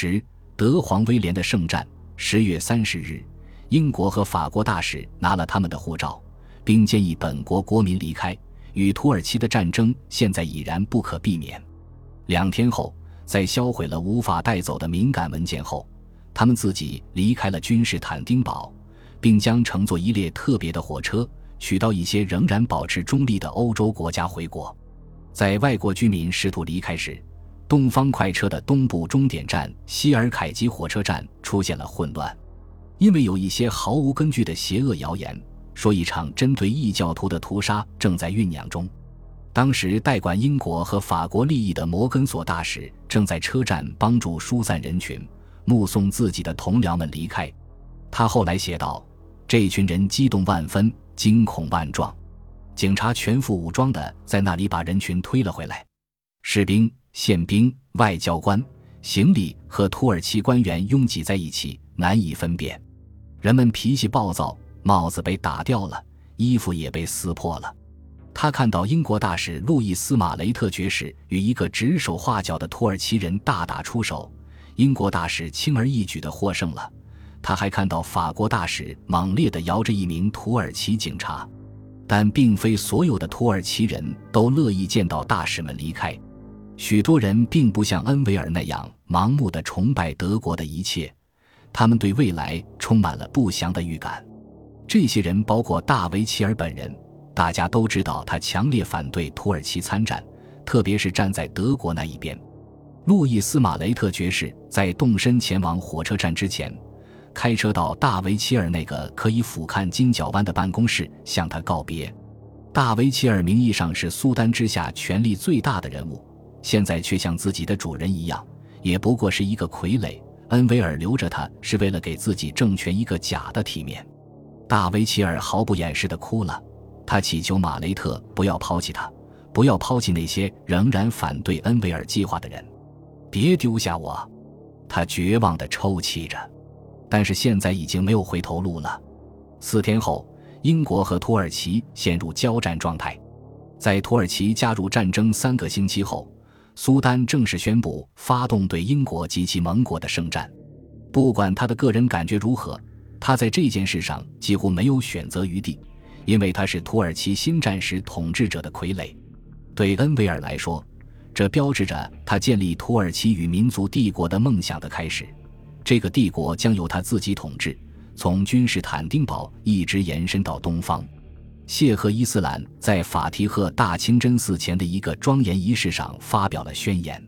十，德皇威廉的圣战。十月三十日，英国和法国大使拿了他们的护照，并建议本国国民离开。与土耳其的战争现在已然不可避免。两天后，在销毁了无法带走的敏感文件后，他们自己离开了君士坦丁堡，并将乘坐一列特别的火车，取到一些仍然保持中立的欧洲国家回国。在外国居民试图离开时，东方快车的东部终点站希尔凯吉火车站出现了混乱，因为有一些毫无根据的邪恶谣言，说一场针对异教徒的屠杀正在酝酿中。当时代管英国和法国利益的摩根索大使正在车站帮助疏散人群，目送自己的同僚们离开。他后来写道：“这群人激动万分，惊恐万状，警察全副武装的在那里把人群推了回来，士兵。”宪兵、外交官、行李和土耳其官员拥挤在一起，难以分辨。人们脾气暴躁，帽子被打掉了，衣服也被撕破了。他看到英国大使路易斯·马雷特爵士与一个指手画脚的土耳其人大打出手，英国大使轻而易举地获胜了。他还看到法国大使猛烈地摇着一名土耳其警察，但并非所有的土耳其人都乐意见到大使们离开。许多人并不像恩维尔那样盲目的崇拜德国的一切，他们对未来充满了不祥的预感。这些人包括大维齐尔本人，大家都知道他强烈反对土耳其参战，特别是站在德国那一边。路易斯·马雷特爵士在动身前往火车站之前，开车到大维齐尔那个可以俯瞰金角湾的办公室向他告别。大维齐尔名义上是苏丹之下权力最大的人物。现在却像自己的主人一样，也不过是一个傀儡。恩维尔留着他，是为了给自己政权一个假的体面。大维齐尔毫不掩饰地哭了，他祈求马雷特不要抛弃他，不要抛弃那些仍然反对恩维尔计划的人，别丢下我。他绝望地抽泣着。但是现在已经没有回头路了。四天后，英国和土耳其陷入交战状态。在土耳其加入战争三个星期后。苏丹正式宣布发动对英国及其盟国的圣战。不管他的个人感觉如何，他在这件事上几乎没有选择余地，因为他是土耳其新战时统治者的傀儡。对恩维尔来说，这标志着他建立土耳其与民族帝国的梦想的开始。这个帝国将由他自己统治，从君士坦丁堡一直延伸到东方。谢赫伊斯兰在法提赫大清真寺前的一个庄严仪式上发表了宣言。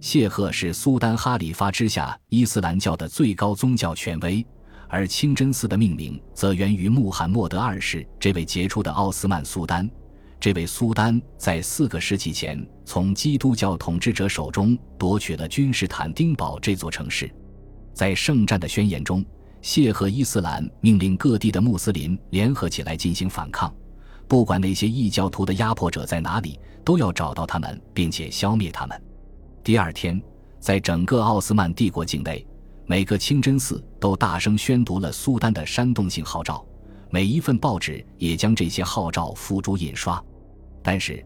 谢赫是苏丹哈里发之下伊斯兰教的最高宗教权威，而清真寺的命名则源于穆罕默德二世这位杰出的奥斯曼苏丹。这位苏丹在四个世纪前从基督教统治者手中夺取了君士坦丁堡这座城市。在圣战的宣言中。谢赫伊斯兰命令各地的穆斯林联合起来进行反抗，不管那些异教徒的压迫者在哪里，都要找到他们并且消灭他们。第二天，在整个奥斯曼帝国境内，每个清真寺都大声宣读了苏丹的煽动性号召，每一份报纸也将这些号召付诸印刷。但是，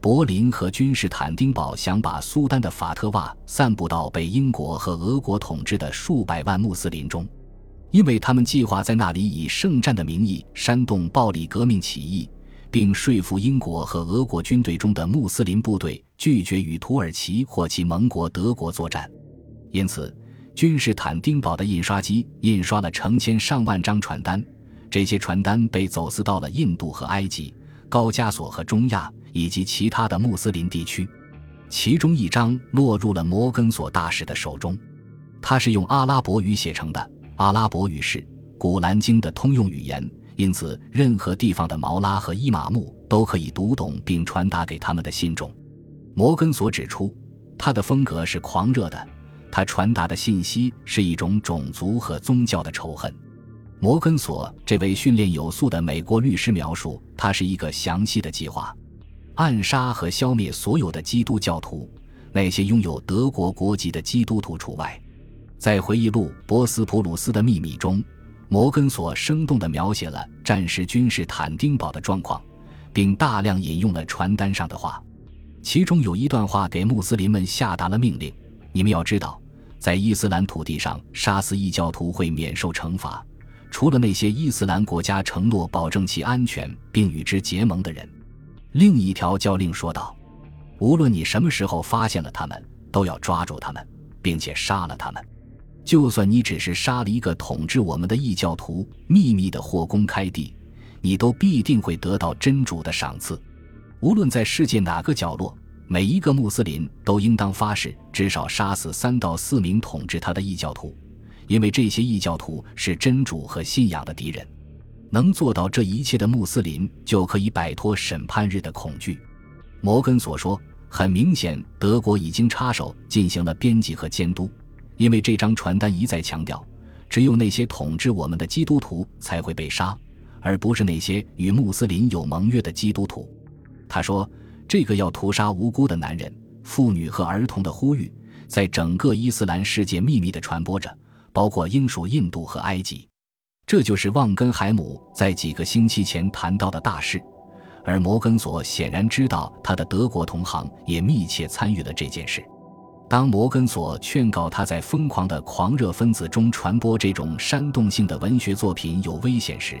柏林和君士坦丁堡想把苏丹的法特瓦散布到被英国和俄国统治的数百万穆斯林中。因为他们计划在那里以圣战的名义煽动暴力革命起义，并说服英国和俄国军队中的穆斯林部队拒绝与土耳其或其盟国德国作战。因此，君士坦丁堡的印刷机印刷了成千上万张传单，这些传单被走私到了印度和埃及、高加索和中亚以及其他的穆斯林地区。其中一张落入了摩根索大使的手中，它是用阿拉伯语写成的。阿拉伯语是《古兰经》的通用语言，因此任何地方的毛拉和伊玛目都可以读懂并传达给他们的信众。摩根索指出，他的风格是狂热的，他传达的信息是一种种族和宗教的仇恨。摩根索这位训练有素的美国律师描述，他是一个详细的计划，暗杀和消灭所有的基督教徒，那些拥有德国国籍的基督徒除外。在回忆录《博斯普鲁斯的秘密》中，摩根索生动地描写了战时君士坦丁堡的状况，并大量引用了传单上的话。其中有一段话给穆斯林们下达了命令：“你们要知道，在伊斯兰土地上杀死异教徒会免受惩罚，除了那些伊斯兰国家承诺保证其安全并与之结盟的人。另一条教令说道：“无论你什么时候发现了他们，都要抓住他们，并且杀了他们。就算你只是杀了一个统治我们的异教徒，秘密的或公开地，你都必定会得到真主的赏赐。无论在世界哪个角落，每一个穆斯林都应当发誓，至少杀死三到四名统治他的异教徒，因为这些异教徒是真主和信仰的敌人。”能做到这一切的穆斯林就可以摆脱审判日的恐惧。摩根所说，很明显，德国已经插手进行了编辑和监督，因为这张传单一再强调，只有那些统治我们的基督徒才会被杀，而不是那些与穆斯林有盟约的基督徒。他说，这个要屠杀无辜的男人、妇女和儿童的呼吁，在整个伊斯兰世界秘密地传播着，包括英属印度和埃及。这就是旺根海姆在几个星期前谈到的大事，而摩根索显然知道他的德国同行也密切参与了这件事。当摩根索劝告他在疯狂的狂热分子中传播这种煽动性的文学作品有危险时，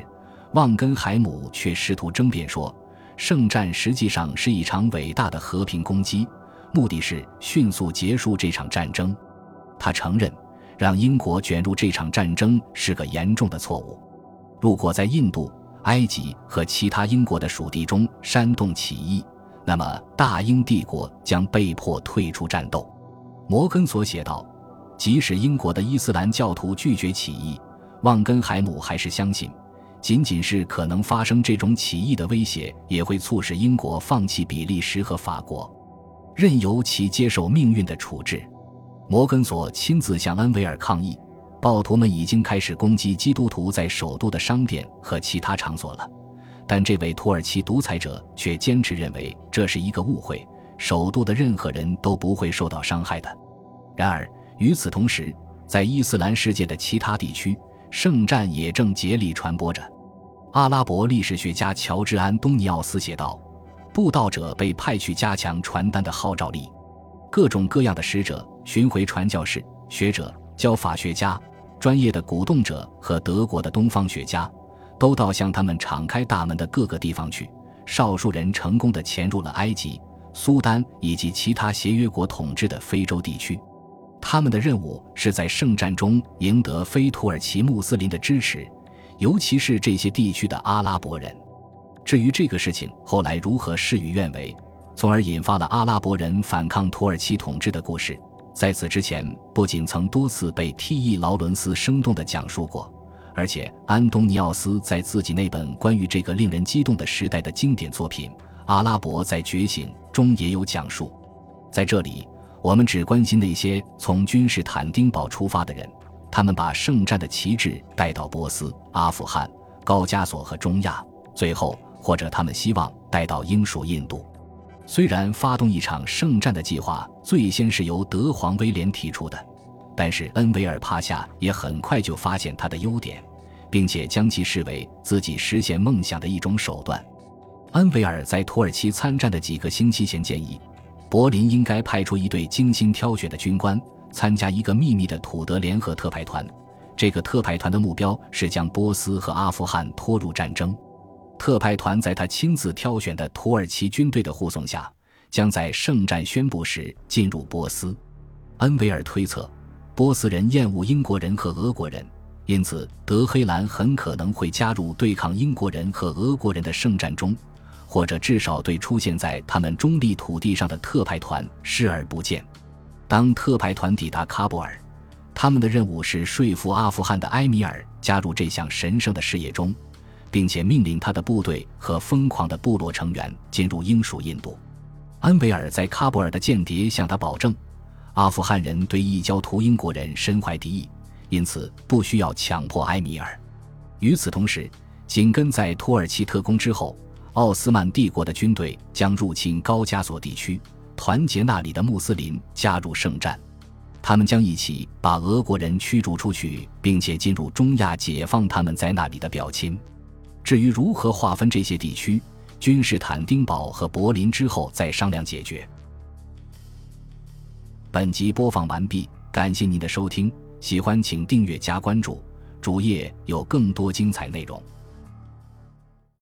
旺根海姆却试图争辩说，圣战实际上是一场伟大的和平攻击，目的是迅速结束这场战争。他承认。让英国卷入这场战争是个严重的错误。如果在印度、埃及和其他英国的属地中煽动起义，那么大英帝国将被迫退出战斗。摩根所写道：“即使英国的伊斯兰教徒拒绝起义，旺根海姆还是相信，仅仅是可能发生这种起义的威胁，也会促使英国放弃比利时和法国，任由其接受命运的处置。”摩根索亲自向恩维尔抗议，暴徒们已经开始攻击基督徒在首都的商店和其他场所了。但这位土耳其独裁者却坚持认为这是一个误会，首都的任何人都不会受到伤害的。然而，与此同时，在伊斯兰世界的其他地区，圣战也正竭力传播着。阿拉伯历史学家乔治·安东尼奥斯写道：“布道者被派去加强传单的号召力。”各种各样的使者、巡回传教士、学者、教法学家、专业的鼓动者和德国的东方学家，都到向他们敞开大门的各个地方去。少数人成功的潜入了埃及、苏丹以及其他协约国统治的非洲地区。他们的任务是在圣战中赢得非土耳其穆斯林的支持，尤其是这些地区的阿拉伯人。至于这个事情后来如何事与愿违，从而引发了阿拉伯人反抗土耳其统治的故事。在此之前，不仅曾多次被 T.E. 劳伦斯生动地讲述过，而且安东尼奥斯在自己那本关于这个令人激动的时代的经典作品《阿拉伯在觉醒》中也有讲述。在这里，我们只关心那些从君士坦丁堡出发的人，他们把圣战的旗帜带到波斯、阿富汗、高加索和中亚，最后或者他们希望带到英属印度。虽然发动一场圣战的计划最先是由德皇威廉提出的，但是恩维尔帕夏也很快就发现他的优点，并且将其视为自己实现梦想的一种手段。恩维尔在土耳其参战的几个星期前建议，柏林应该派出一队精心挑选的军官参加一个秘密的土德联合特派团。这个特派团的目标是将波斯和阿富汗拖入战争。特派团在他亲自挑选的土耳其军队的护送下，将在圣战宣布时进入波斯。恩维尔推测，波斯人厌恶英国人和俄国人，因此德黑兰很可能会加入对抗英国人和俄国人的圣战中，或者至少对出现在他们中立土地上的特派团视而不见。当特派团抵达喀布尔，他们的任务是说服阿富汗的埃米尔加入这项神圣的事业中。并且命令他的部队和疯狂的部落成员进入英属印度。安维尔在喀布尔的间谍向他保证，阿富汗人对异教徒英国人身怀敌意，因此不需要强迫埃米尔。与此同时，紧跟在土耳其特工之后，奥斯曼帝国的军队将入侵高加索地区，团结那里的穆斯林加入圣战。他们将一起把俄国人驱逐出去，并且进入中亚解放他们在那里的表亲。至于如何划分这些地区，君士坦丁堡和柏林之后再商量解决。本集播放完毕，感谢您的收听，喜欢请订阅加关注，主页有更多精彩内容。